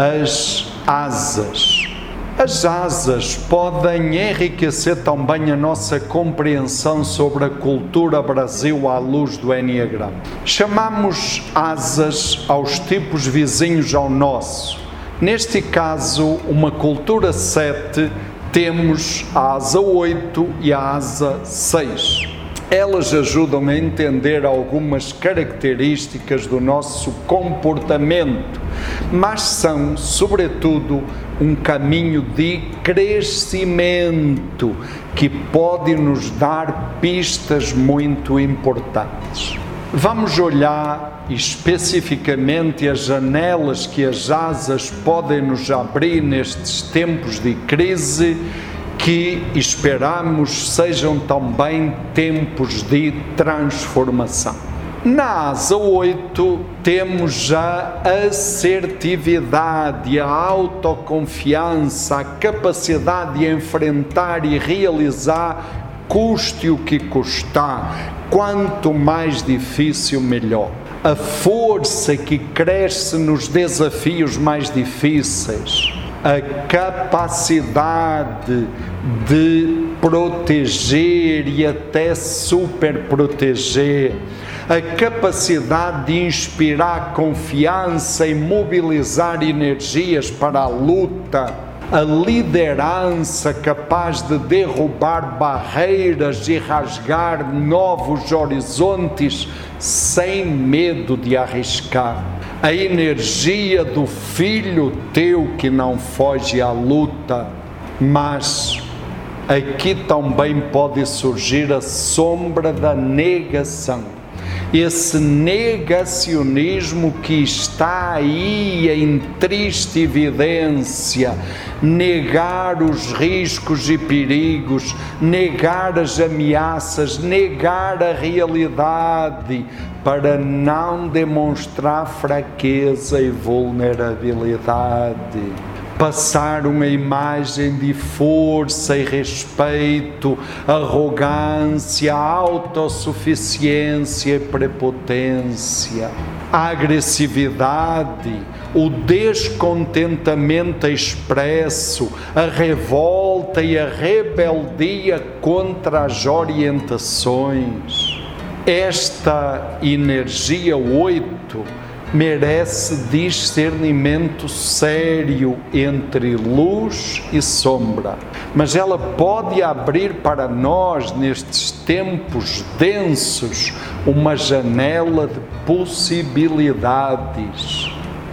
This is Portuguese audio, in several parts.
as asas. As asas podem enriquecer também a nossa compreensão sobre a cultura Brasil à luz do Enneagrama. Chamamos asas aos tipos vizinhos ao nosso. Neste caso, uma cultura 7, temos a asa 8 e a asa 6. Elas ajudam a entender algumas características do nosso comportamento, mas são, sobretudo, um caminho de crescimento que pode nos dar pistas muito importantes. Vamos olhar especificamente as janelas que as asas podem nos abrir nestes tempos de crise que esperamos sejam também tempos de transformação. Na asa 8 temos a assertividade, a autoconfiança, a capacidade de enfrentar e realizar custe o que custar. Quanto mais difícil, melhor. A força que cresce nos desafios mais difíceis a capacidade de proteger e até super proteger, a capacidade de inspirar confiança e mobilizar energias para a luta, a liderança capaz de derrubar barreiras e rasgar novos horizontes sem medo de arriscar a energia do filho teu que não foge à luta, mas aqui também pode surgir a sombra da negação esse negacionismo que está aí em triste evidência, negar os riscos e perigos, negar as ameaças, negar a realidade, para não demonstrar fraqueza e vulnerabilidade passar uma imagem de força e respeito, arrogância, autossuficiência e prepotência, a agressividade, o descontentamento expresso, a revolta e a rebeldia contra as orientações. Esta energia oito merece discernimento sério entre luz e sombra, mas ela pode abrir para nós, nestes tempos densos, uma janela de possibilidades.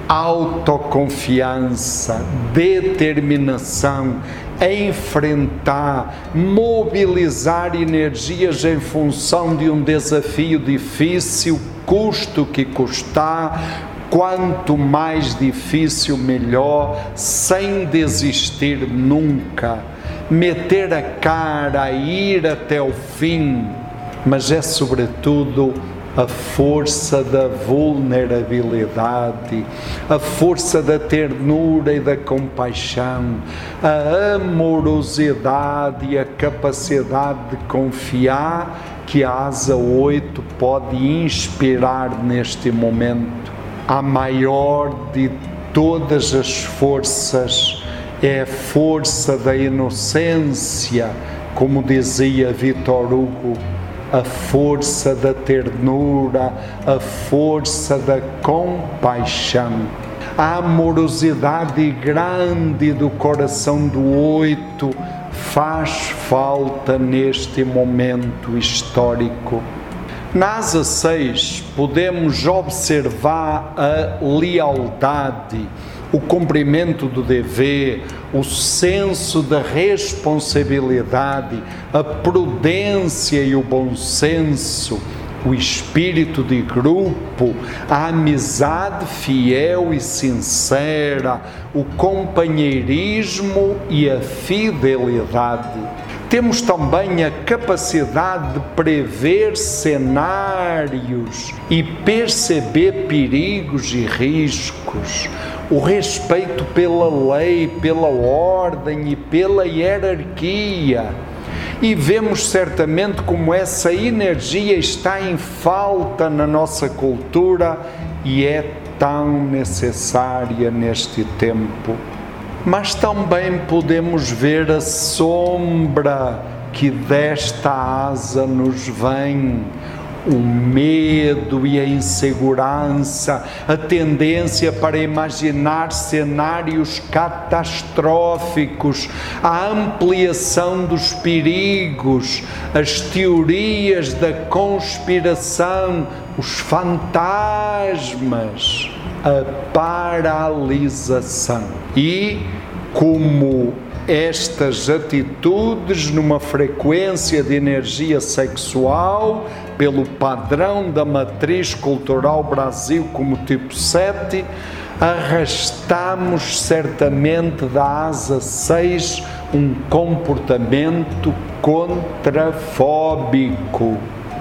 Autoconfiança, determinação, enfrentar, mobilizar energias em função de um desafio difícil custo que custar, quanto mais difícil, melhor, sem desistir nunca, meter a cara, ir até o fim, mas é sobretudo a força da vulnerabilidade, a força da ternura e da compaixão, a amorosidade e a capacidade de confiar que a asa 8 pode inspirar neste momento. A maior de todas as forças é a força da inocência, como dizia Vitor Hugo, a força da ternura, a força da compaixão. A amorosidade grande do coração do oito faz falta neste momento histórico. Na asa 6 podemos observar a lealdade, o cumprimento do dever, o senso da responsabilidade, a prudência e o bom senso o espírito de grupo, a amizade fiel e sincera, o companheirismo e a fidelidade. temos também a capacidade de prever cenários e perceber perigos e riscos, o respeito pela lei, pela ordem e pela hierarquia. E vemos certamente como essa energia está em falta na nossa cultura e é tão necessária neste tempo mas também podemos ver a sombra que desta asa nos vem. O medo e a insegurança, a tendência para imaginar cenários catastróficos, a ampliação dos perigos, as teorias da conspiração, os fantasmas, a paralisação. E como estas atitudes numa frequência de energia sexual, pelo padrão da matriz cultural Brasil como tipo 7, arrastamos certamente da asa 6 um comportamento contrafóbico.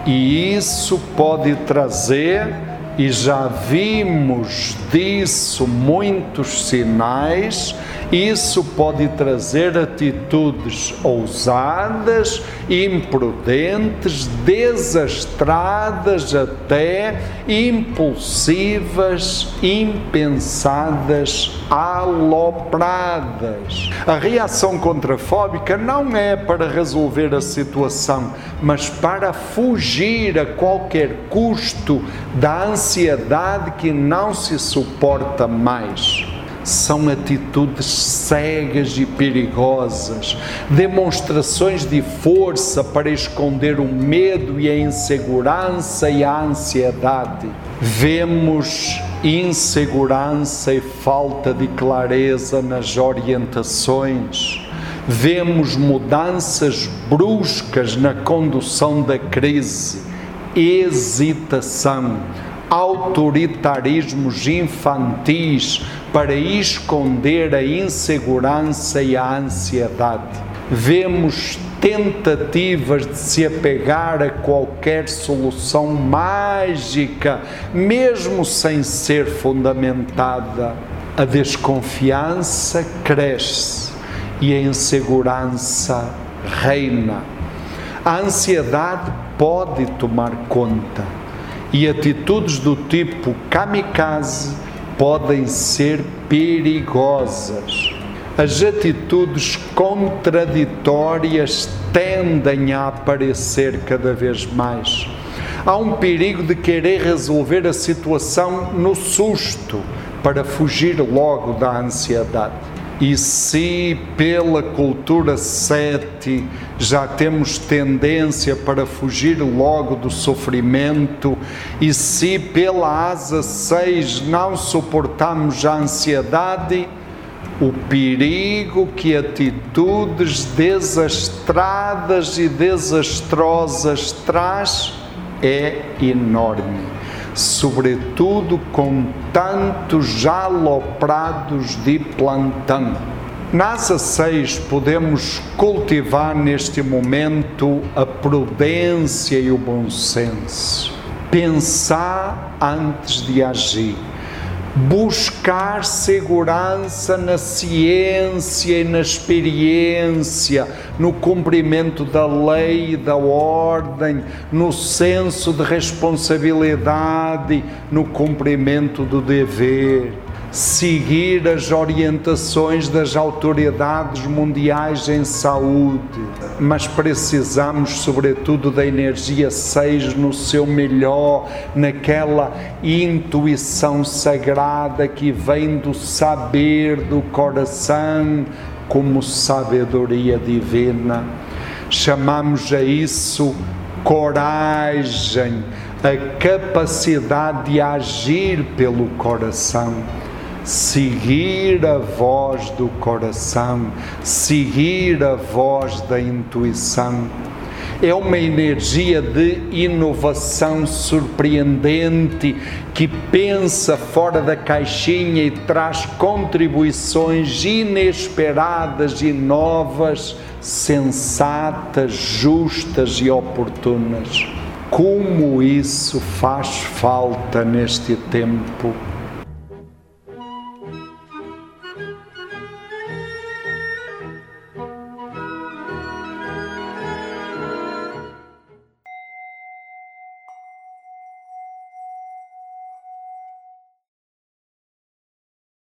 E isso pode trazer e já vimos disso muitos sinais isso pode trazer atitudes ousadas, imprudentes, desastradas até, impulsivas, impensadas, alopradas. A reação contrafóbica não é para resolver a situação, mas para fugir a qualquer custo da ansiedade que não se suporta mais são atitudes cegas e perigosas, demonstrações de força para esconder o medo e a insegurança e a ansiedade. Vemos insegurança e falta de clareza nas orientações. Vemos mudanças bruscas na condução da crise, hesitação, autoritarismos infantis para esconder a insegurança e a ansiedade. Vemos tentativas de se apegar a qualquer solução mágica, mesmo sem ser fundamentada. A desconfiança cresce e a insegurança reina. A ansiedade pode tomar conta e atitudes do tipo kamikaze podem ser perigosas. As atitudes contraditórias tendem a aparecer cada vez mais. Há um perigo de querer resolver a situação no susto para fugir logo da ansiedade. E se pela cultura sete já temos tendência para fugir logo do sofrimento, e se pela asa seis não suportamos a ansiedade, o perigo que atitudes desastradas e desastrosas traz é enorme sobretudo com tantos aloprados de plantão. Nas seis podemos cultivar neste momento a prudência e o bom senso. Pensar antes de agir buscar segurança na ciência e na experiência, no cumprimento da lei e da ordem, no senso de responsabilidade, no cumprimento do dever seguir as orientações das autoridades mundiais em saúde, mas precisamos, sobretudo, da energia 6 no seu melhor, naquela intuição sagrada que vem do saber do coração, como sabedoria divina. Chamamos a isso coragem, a capacidade de agir pelo coração seguir a voz do coração, seguir a voz da intuição. é uma energia de inovação surpreendente que pensa fora da caixinha e traz contribuições inesperadas e novas, sensatas, justas e oportunas. Como isso faz falta neste tempo!